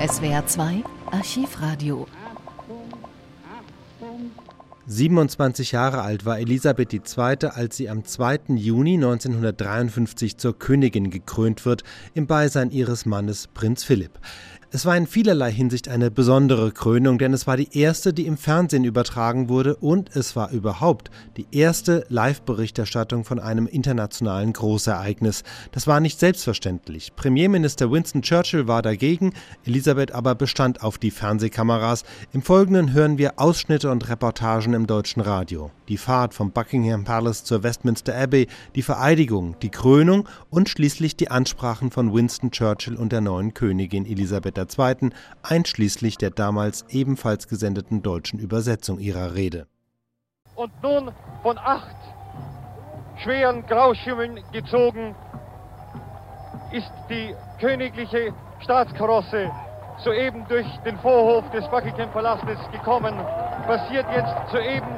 SWR 2 Archivradio 27 Jahre alt war Elisabeth II., als sie am 2. Juni 1953 zur Königin gekrönt wird, im Beisein ihres Mannes Prinz Philipp. Es war in vielerlei Hinsicht eine besondere Krönung, denn es war die erste, die im Fernsehen übertragen wurde und es war überhaupt die erste Live-Berichterstattung von einem internationalen Großereignis. Das war nicht selbstverständlich. Premierminister Winston Churchill war dagegen, Elisabeth aber bestand auf die Fernsehkameras. Im Folgenden hören wir Ausschnitte und Reportagen im deutschen Radio. Die Fahrt vom Buckingham Palace zur Westminster Abbey, die Vereidigung, die Krönung und schließlich die Ansprachen von Winston Churchill und der neuen Königin Elisabeth II., einschließlich der damals ebenfalls gesendeten deutschen Übersetzung ihrer Rede. Und nun von acht schweren Grauschimmeln gezogen ist die königliche Staatskarosse soeben durch den Vorhof des Buckingham Palastes gekommen, passiert jetzt soeben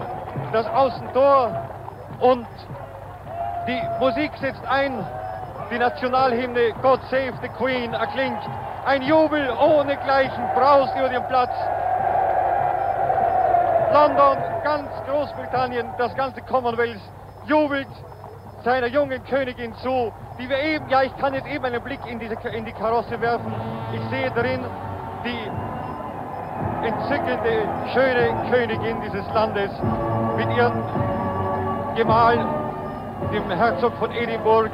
das Außentor und die Musik setzt ein, die Nationalhymne God Save the Queen erklingt ein Jubel ohnegleichen braust über den Platz. London, ganz Großbritannien, das ganze Commonwealth jubelt seiner jungen Königin zu, die wir eben, ja, ich kann jetzt eben einen Blick in, diese, in die Karosse werfen. Ich sehe darin die entzückende, schöne Königin dieses Landes mit ihrem Gemahl, dem Herzog von Edinburgh.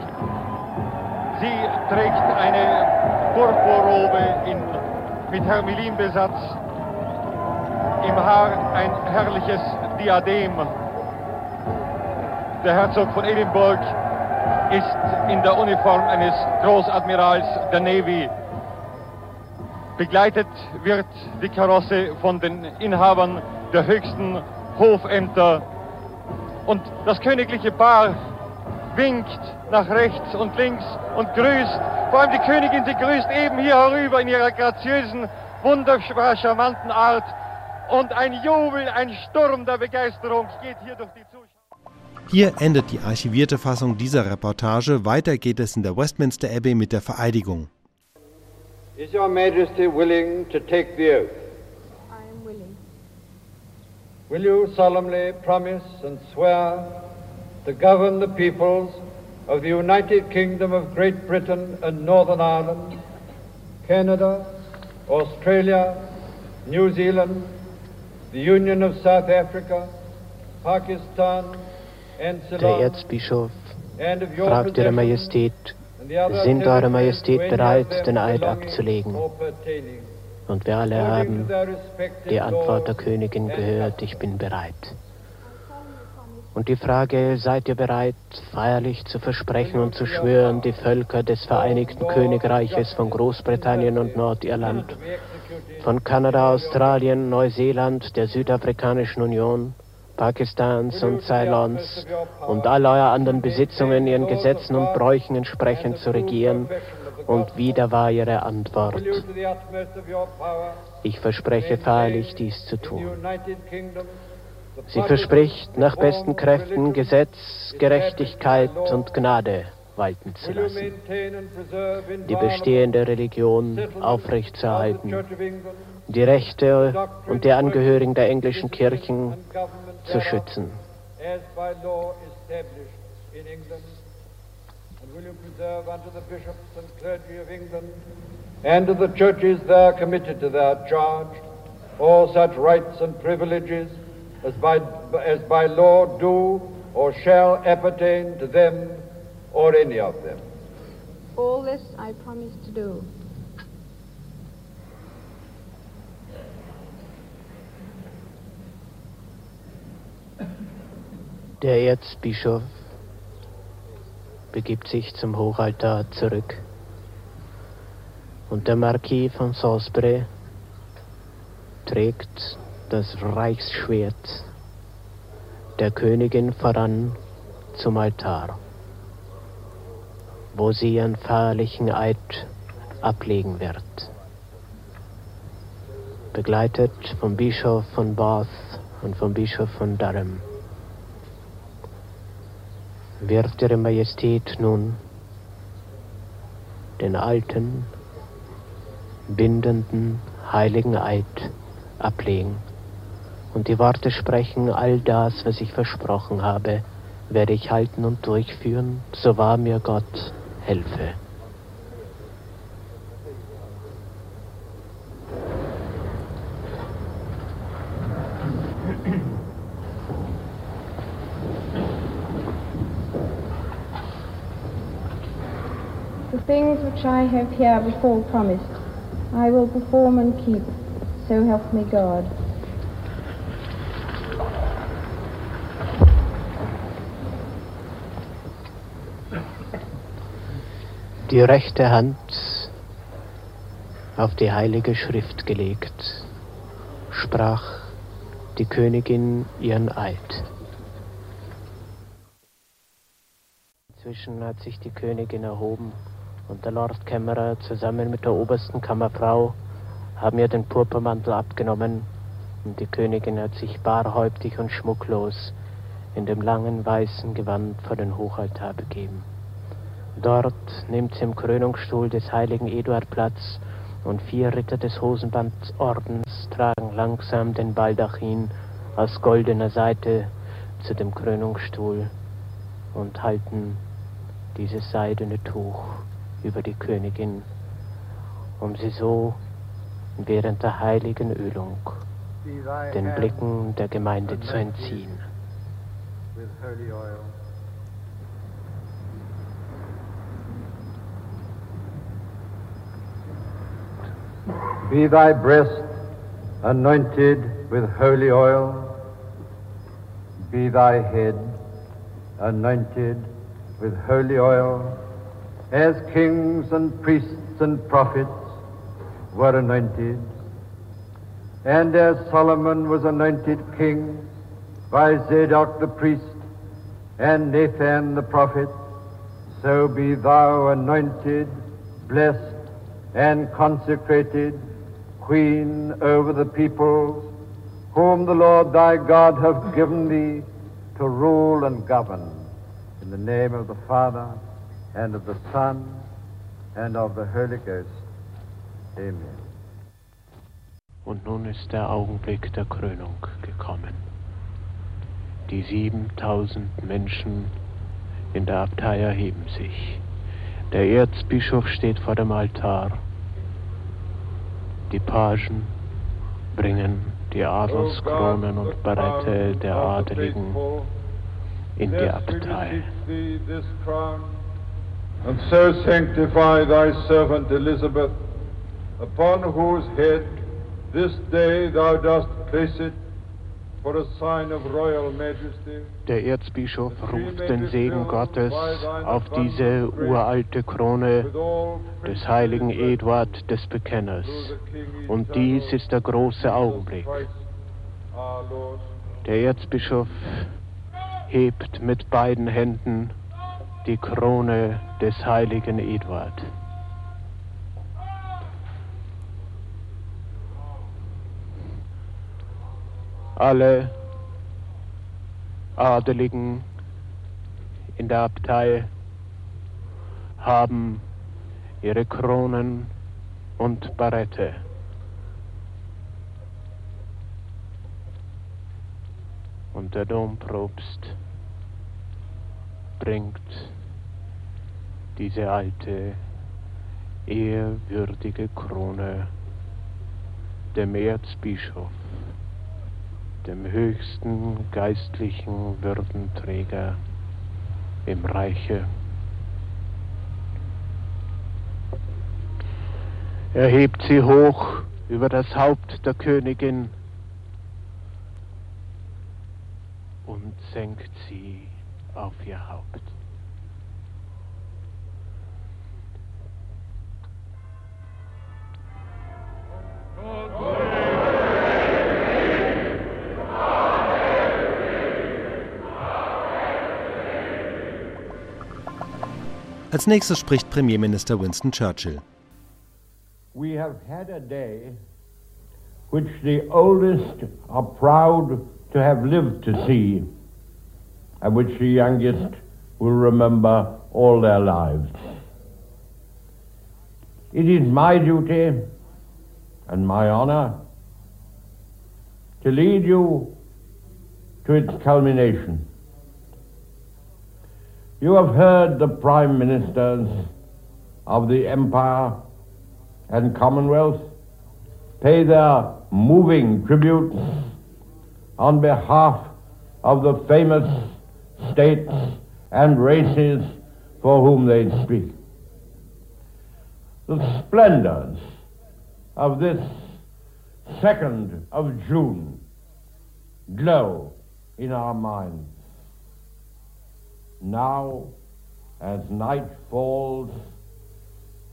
Sie trägt eine Purpurrobe mit Hermelinbesatz, im Haar ein herrliches Diadem. Der Herzog von Edinburgh ist in der Uniform eines Großadmirals der Navy. Begleitet wird die Karosse von den Inhabern der höchsten Hofämter und das königliche Paar winkt nach rechts und links und grüßt. Vor allem die Königin, sie grüßt eben hier herüber in ihrer graziösen, wunderbar charmanten Art. Und ein Jubel, ein Sturm der Begeisterung geht hier durch die Zuschauer. Hier endet die archivierte Fassung dieser Reportage. Weiter geht es in der Westminster Abbey mit der Vereidigung. Is Your Majesty willing to take the oath? I am willing. Will you solemnly promise and swear to govern the peoples of the United Kingdom of Great Britain and Northern Ireland, Canada, Australia, New Zealand, the Union of South Africa, Pakistan and Der Ceylon, Erzbischof and of your fragt Ihre Majestät, sind Eure Majestät bereit, den Eid abzulegen? und wir alle haben die Antwort der Königin gehört, ich bin bereit. Und die Frage, seid ihr bereit, feierlich zu versprechen und zu schwören, die Völker des Vereinigten Königreiches von Großbritannien und Nordirland, von Kanada, Australien, Neuseeland, der Südafrikanischen Union, Pakistans und Ceylons und all eurer anderen Besitzungen ihren Gesetzen und Bräuchen entsprechend zu regieren? Und wieder war ihre Antwort, ich verspreche feierlich dies zu tun. Sie verspricht, nach besten Kräften Gesetz, Gerechtigkeit und Gnade walten zu lassen, die bestehende Religion aufrechtzuerhalten, die Rechte und der Angehörigen der englischen Kirchen zu schützen. and to the churches there committed to their charge all such rights and privileges as by, as by law do or shall appertain to them or any of them? All this I promise to do. Der Erzbischof begibt sich zum Hochaltar zurück und der Marquis von Salisbury trägt das Reichsschwert der Königin voran zum Altar, wo sie ihren feierlichen Eid ablegen wird. Begleitet vom Bischof von Bath und vom Bischof von Durham wird Ihre Majestät nun den alten, bindenden heiligen Eid ablegen und die Worte sprechen, all das, was ich versprochen habe, werde ich halten und durchführen, so wahr mir Gott helfe. The things which I have here before promised, I will perform and keep, so help me God. Die rechte Hand auf die heilige Schrift gelegt, sprach die Königin ihren Eid. Inzwischen hat sich die Königin erhoben und der Lord Kämmerer zusammen mit der obersten Kammerfrau haben ihr den Purpurmantel abgenommen und die Königin hat sich barhäuptig und schmucklos in dem langen weißen Gewand vor den Hochaltar begeben. Dort nimmt sie im Krönungsstuhl des heiligen Eduard Platz und vier Ritter des Hosenbandordens tragen langsam den Baldachin aus goldener Seite zu dem Krönungsstuhl und halten dieses seidene Tuch über die Königin, um sie so während der heiligen Ölung den Blicken der Gemeinde zu entziehen. Be thy breast anointed with holy oil. Be thy head anointed with holy oil, as kings and priests and prophets were anointed, and as Solomon was anointed king by Zadok the priest and Nathan the prophet, so be thou anointed, blessed, and consecrated queen over the peoples, whom the Lord thy God hath given thee to rule and govern. In the name of the Father, and of the Son, and of the Holy Ghost. Amen. Und nun ist der Augenblick der Krönung gekommen. Die 7000 Menschen in der Abtei erheben sich. Der Erzbischof steht vor dem Altar. Die Pagen bringen die Adelskronen und Barette der Adeligen in die Abtei. And so sanctify thy servant Elizabeth, upon whose head this day thou dost place it Der Erzbischof ruft den Segen Gottes auf diese uralte Krone des heiligen Eduard des Bekenners. Und dies ist der große Augenblick. Der Erzbischof hebt mit beiden Händen die Krone des heiligen Eduard. Alle Adeligen in der Abtei haben ihre Kronen und Barette. Und der Domprobst bringt diese alte, ehrwürdige Krone dem Erzbischof, dem höchsten geistlichen Würdenträger im Reiche. Er hebt sie hoch über das Haupt der Königin und senkt sie auf ihr Haupt. Als nächstes spricht Premierminister Winston Churchill. We have had a day which the oldest are proud to have lived to see, and which the youngest will remember all their lives. It is my duty and my honor to lead you to its culmination. You have heard the prime ministers of the empire and commonwealth pay their moving tributes on behalf of the famous states and races for whom they speak. The splendors of this 2nd of June glow in our minds. Now, as night falls,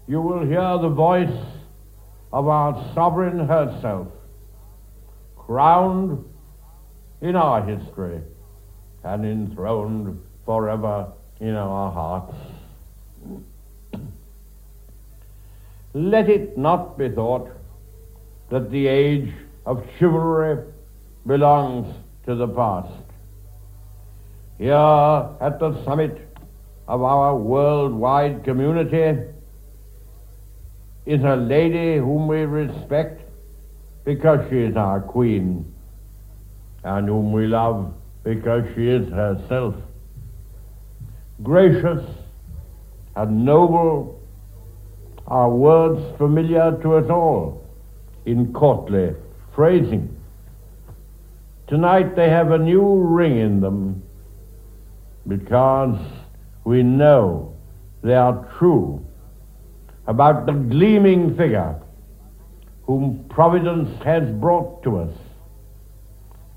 you will hear the voice of our sovereign herself, crowned in our history and enthroned forever in our hearts. Let it not be thought that the age of chivalry belongs to the past. Here at the summit of our worldwide community is a lady whom we respect because she is our queen and whom we love because she is herself. Gracious and noble are words familiar to us all in courtly phrasing. Tonight they have a new ring in them because we know they are true about the gleaming figure whom Providence has brought to us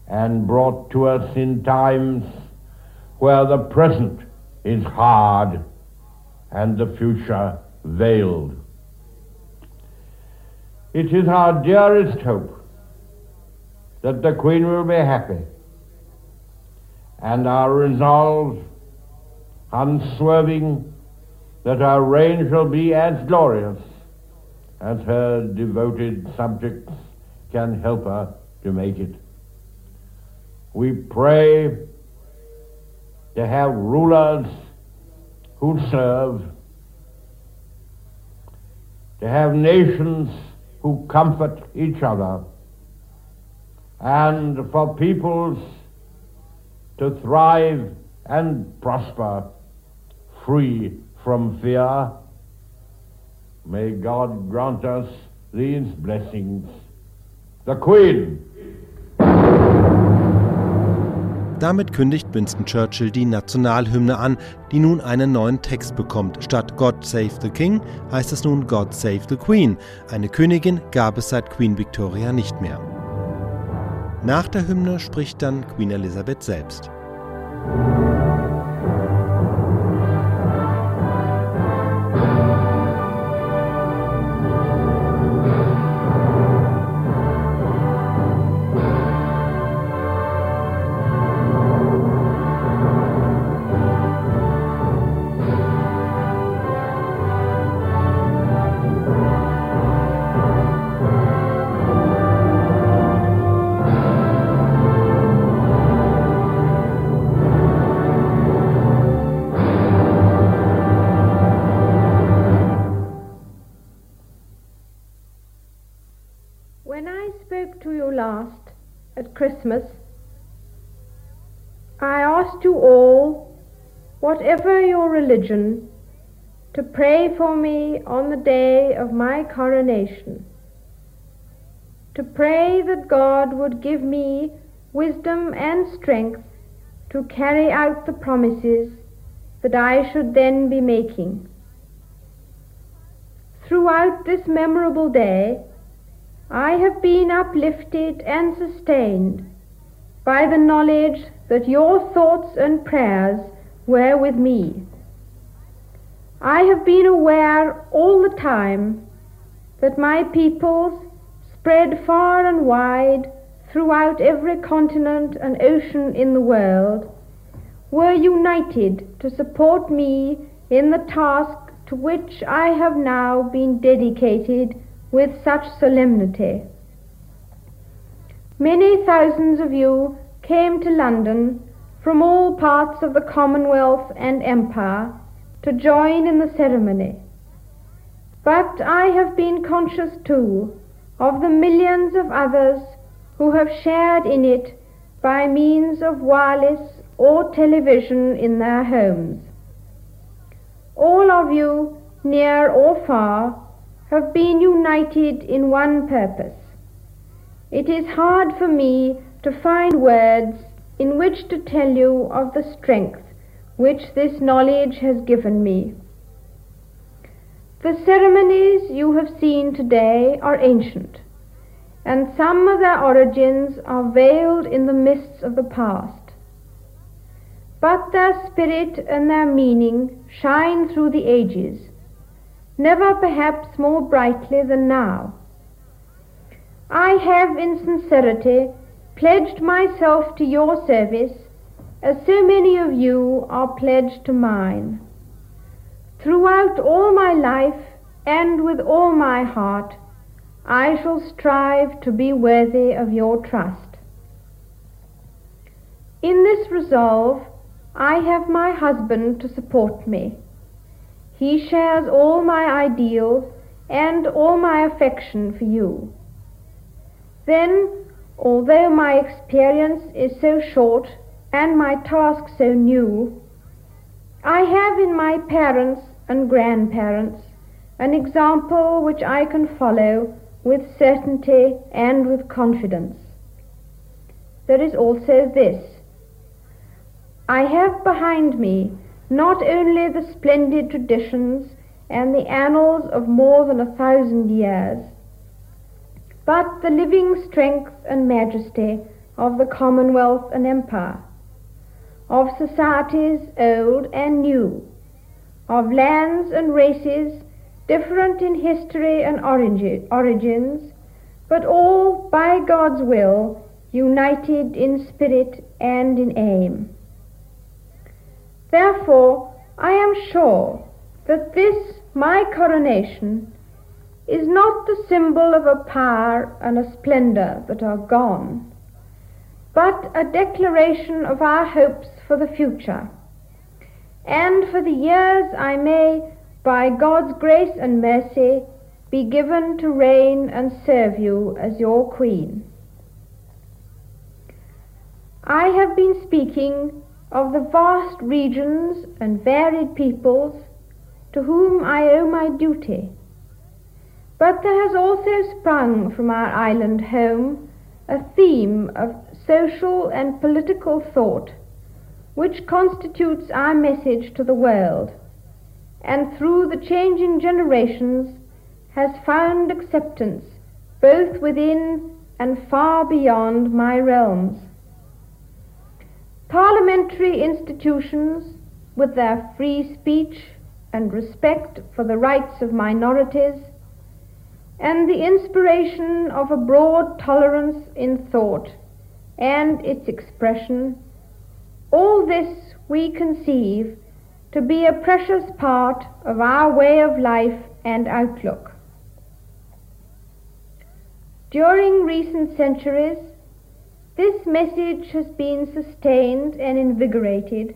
and brought to us in times where the present is hard and the future veiled. It is our dearest hope that the Queen will be happy, and our resolve unswerving that our reign shall be as glorious as her devoted subjects can help her to make it. We pray to have rulers who serve, to have nations who comfort each other, and for peoples to thrive and prosper free from fear. May God grant us these blessings. The Queen. Damit kündigt Winston Churchill die Nationalhymne an, die nun einen neuen Text bekommt. Statt God Save the King heißt es nun God Save the Queen. Eine Königin gab es seit Queen Victoria nicht mehr. Nach der Hymne spricht dann Queen Elizabeth selbst. Religion, to pray for me on the day of my coronation. To pray that God would give me wisdom and strength to carry out the promises that I should then be making. Throughout this memorable day, I have been uplifted and sustained by the knowledge that your thoughts and prayers were with me. I have been aware all the time that my peoples, spread far and wide throughout every continent and ocean in the world, were united to support me in the task to which I have now been dedicated with such solemnity. Many thousands of you came to London from all parts of the Commonwealth and Empire to join in the ceremony. But I have been conscious too of the millions of others who have shared in it by means of wireless or television in their homes. All of you, near or far, have been united in one purpose. It is hard for me to find words in which to tell you of the strength which this knowledge has given me. The ceremonies you have seen today are ancient, and some of their origins are veiled in the mists of the past. But their spirit and their meaning shine through the ages, never perhaps more brightly than now. I have in sincerity pledged myself to your service as so many of you are pledged to mine. Throughout all my life and with all my heart, I shall strive to be worthy of your trust. In this resolve, I have my husband to support me. He shares all my ideals and all my affection for you. Then, although my experience is so short and my task so new, I have in my parents and grandparents an example which I can follow with certainty and with confidence. There is also this. I have behind me not only the splendid traditions and the annals of more than a thousand years, but the living strength and majesty of the Commonwealth and Empire, of societies old and new, of lands and races different in history and origins, but all by God's will united in spirit and in aim. Therefore, I am sure that this, my coronation, is not the symbol of a power and a splendor that are gone, but a declaration of our hopes for the future and for the years I may, by God's grace and mercy, be given to reign and serve you as your Queen. I have been speaking of the vast regions and varied peoples to whom I owe my duty. But there has also sprung from our island home a theme of social and political thought which constitutes our message to the world, and through the changing generations has found acceptance both within and far beyond my realms. Parliamentary institutions, with their free speech and respect for the rights of minorities, and the inspiration of a broad tolerance in thought and its expression, all this we conceive to be a precious part of our way of life and outlook. During recent centuries, this message has been sustained and invigorated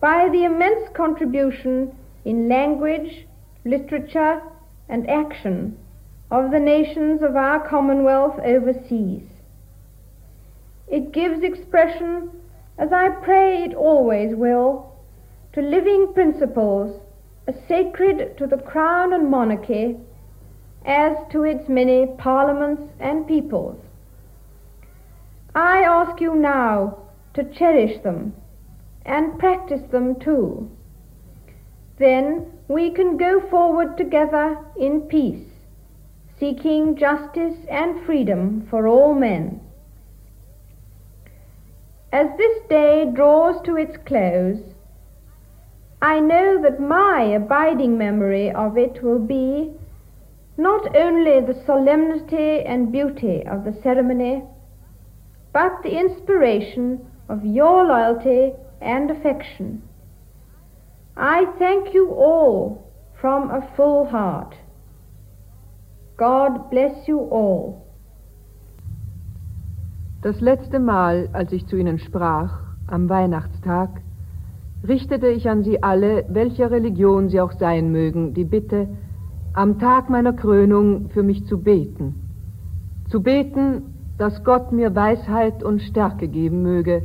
by the immense contribution in language, literature, and action of the nations of our Commonwealth overseas. It gives expression as I pray it always will, to living principles as sacred to the crown and monarchy as to its many parliaments and peoples. I ask you now to cherish them and practice them too. Then we can go forward together in peace, seeking justice and freedom for all men. As this day draws to its close, I know that my abiding memory of it will be not only the solemnity and beauty of the ceremony, but the inspiration of your loyalty and affection. I thank you all from a full heart. God bless you all. Das letzte Mal, als ich zu Ihnen sprach, am Weihnachtstag, richtete ich an Sie alle, welcher Religion Sie auch sein mögen, die Bitte, am Tag meiner Krönung für mich zu beten zu beten, dass Gott mir Weisheit und Stärke geben möge,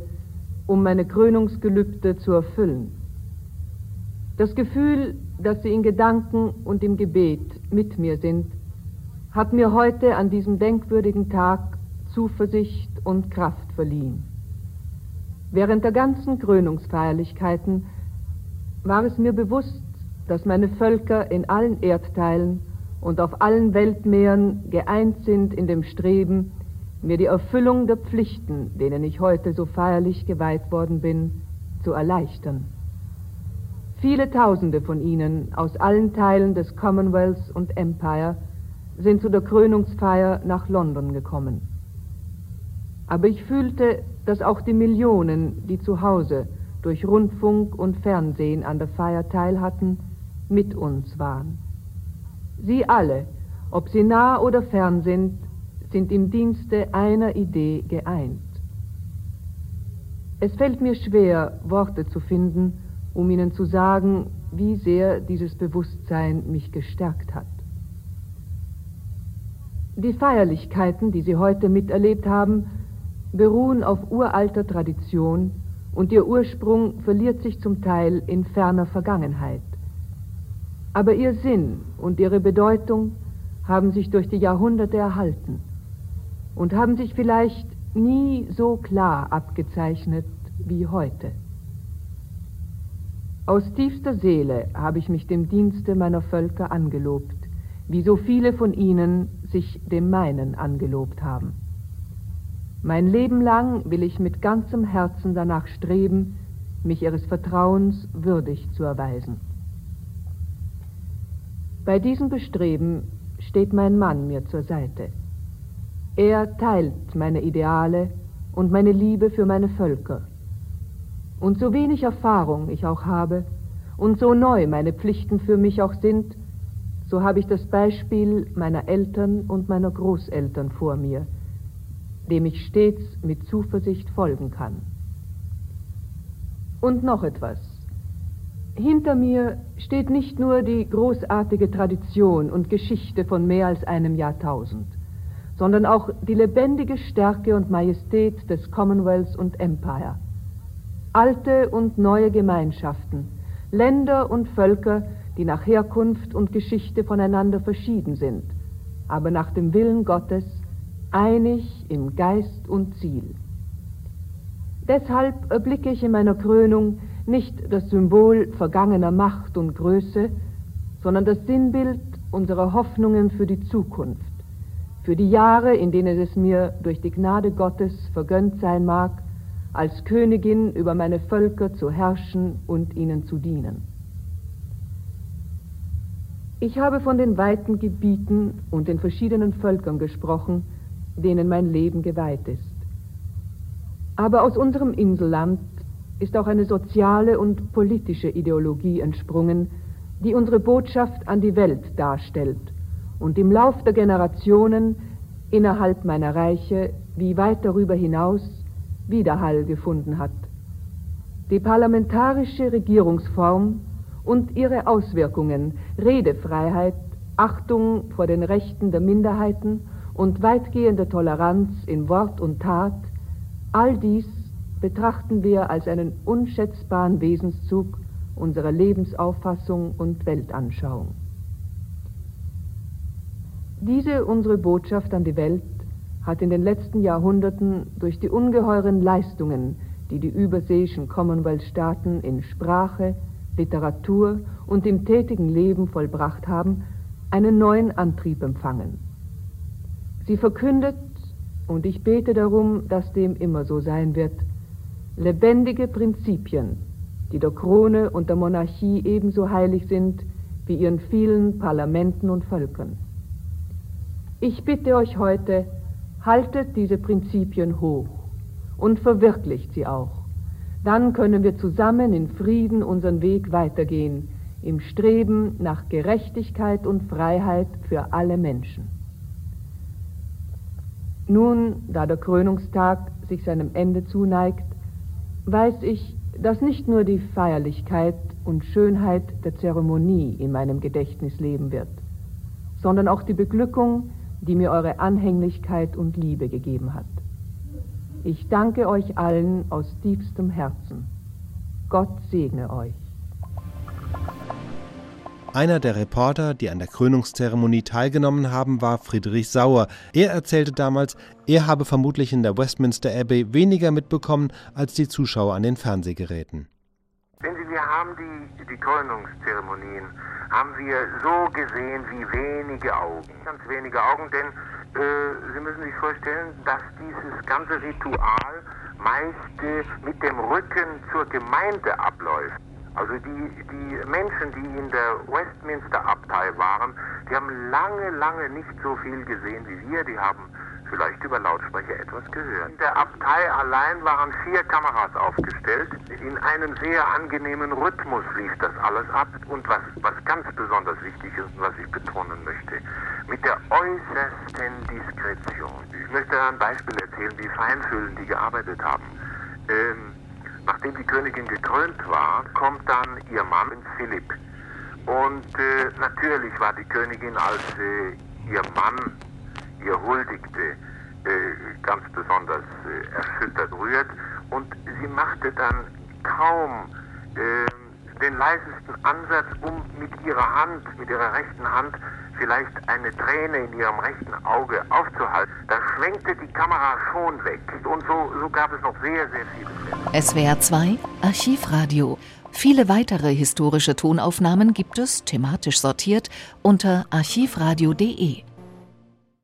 um meine Krönungsgelübde zu erfüllen. Das Gefühl, dass Sie in Gedanken und im Gebet mit mir sind, hat mir heute an diesem denkwürdigen Tag Zuversicht und Kraft verliehen. Während der ganzen Krönungsfeierlichkeiten war es mir bewusst, dass meine Völker in allen Erdteilen und auf allen Weltmeeren geeint sind in dem Streben, mir die Erfüllung der Pflichten, denen ich heute so feierlich geweiht worden bin, zu erleichtern. Viele Tausende von ihnen aus allen Teilen des Commonwealth und Empire sind zu der Krönungsfeier nach London gekommen. Aber ich fühlte, dass auch die Millionen, die zu Hause durch Rundfunk und Fernsehen an der Feier teilhatten, mit uns waren. Sie alle, ob sie nah oder fern sind, sind im Dienste einer Idee geeint. Es fällt mir schwer, Worte zu finden, um Ihnen zu sagen, wie sehr dieses Bewusstsein mich gestärkt hat. Die Feierlichkeiten, die Sie heute miterlebt haben, beruhen auf uralter Tradition und ihr Ursprung verliert sich zum Teil in ferner Vergangenheit. Aber ihr Sinn und ihre Bedeutung haben sich durch die Jahrhunderte erhalten und haben sich vielleicht nie so klar abgezeichnet wie heute. Aus tiefster Seele habe ich mich dem Dienste meiner Völker angelobt, wie so viele von ihnen sich dem meinen angelobt haben. Mein Leben lang will ich mit ganzem Herzen danach streben, mich ihres Vertrauens würdig zu erweisen. Bei diesem Bestreben steht mein Mann mir zur Seite. Er teilt meine Ideale und meine Liebe für meine Völker. Und so wenig Erfahrung ich auch habe und so neu meine Pflichten für mich auch sind, so habe ich das Beispiel meiner Eltern und meiner Großeltern vor mir, dem ich stets mit Zuversicht folgen kann. Und noch etwas. Hinter mir steht nicht nur die großartige Tradition und Geschichte von mehr als einem Jahrtausend, sondern auch die lebendige Stärke und Majestät des Commonwealth und Empire. Alte und neue Gemeinschaften, Länder und Völker, die nach Herkunft und Geschichte voneinander verschieden sind, aber nach dem Willen Gottes einig im Geist und Ziel. Deshalb erblicke ich in meiner Krönung nicht das Symbol vergangener Macht und Größe, sondern das Sinnbild unserer Hoffnungen für die Zukunft, für die Jahre, in denen es mir durch die Gnade Gottes vergönnt sein mag, als Königin über meine Völker zu herrschen und ihnen zu dienen. Ich habe von den weiten Gebieten und den verschiedenen Völkern gesprochen, denen mein Leben geweiht ist. Aber aus unserem Inselland ist auch eine soziale und politische Ideologie entsprungen, die unsere Botschaft an die Welt darstellt und im Lauf der Generationen innerhalb meiner Reiche wie weit darüber hinaus Widerhall gefunden hat. Die parlamentarische Regierungsform und ihre Auswirkungen, Redefreiheit, Achtung vor den Rechten der Minderheiten und weitgehende Toleranz in Wort und Tat, all dies betrachten wir als einen unschätzbaren Wesenszug unserer Lebensauffassung und Weltanschauung. Diese unsere Botschaft an die Welt hat in den letzten Jahrhunderten durch die ungeheuren Leistungen, die die überseeischen Commonwealth-Staaten in Sprache, Literatur und im tätigen Leben vollbracht haben, einen neuen Antrieb empfangen. Sie verkündet, und ich bete darum, dass dem immer so sein wird, lebendige Prinzipien, die der Krone und der Monarchie ebenso heilig sind wie ihren vielen Parlamenten und Völkern. Ich bitte euch heute, haltet diese Prinzipien hoch und verwirklicht sie auch. Dann können wir zusammen in Frieden unseren Weg weitergehen, im Streben nach Gerechtigkeit und Freiheit für alle Menschen. Nun, da der Krönungstag sich seinem Ende zuneigt, weiß ich, dass nicht nur die Feierlichkeit und Schönheit der Zeremonie in meinem Gedächtnis leben wird, sondern auch die Beglückung, die mir eure Anhänglichkeit und Liebe gegeben hat. Ich danke euch allen aus tiefstem Herzen. Gott segne euch. Einer der Reporter, die an der Krönungszeremonie teilgenommen haben, war Friedrich Sauer. Er erzählte damals, er habe vermutlich in der Westminster Abbey weniger mitbekommen als die Zuschauer an den Fernsehgeräten. Wenn Sie, wir haben die, die Krönungszeremonien, haben wir so gesehen wie wenige Augen. Ganz wenige Augen, denn äh, Sie müssen sich vorstellen, dass dieses ganze Ritual meist äh, mit dem Rücken zur Gemeinde abläuft. Also die, die Menschen, die in der Westminster-Abtei waren, die haben lange, lange nicht so viel gesehen wie wir. Die haben vielleicht über Lautsprecher etwas gehört. In der Abtei allein waren vier Kameras aufgestellt. In einem sehr angenehmen Rhythmus lief das alles ab. Und was, was ganz besonders wichtig ist und was ich betonen möchte, mit der äußersten Diskretion. Ich möchte ein Beispiel erzählen, wie feinfühlend die gearbeitet haben. Ähm, nachdem die Königin gekrönt war, kommt dann ihr Mann Philipp. Und äh, natürlich war die Königin als äh, ihr Mann ihr huldigte, äh, ganz besonders äh, erschüttert rührt. Und sie machte dann kaum äh, den leisesten Ansatz, um mit ihrer Hand, mit ihrer rechten Hand, vielleicht eine Träne in ihrem rechten Auge aufzuhalten. Da schwenkte die Kamera schon weg. Und so, so gab es noch sehr, sehr viele SWR 2 Archivradio. Viele weitere historische Tonaufnahmen gibt es, thematisch sortiert, unter archivradio.de.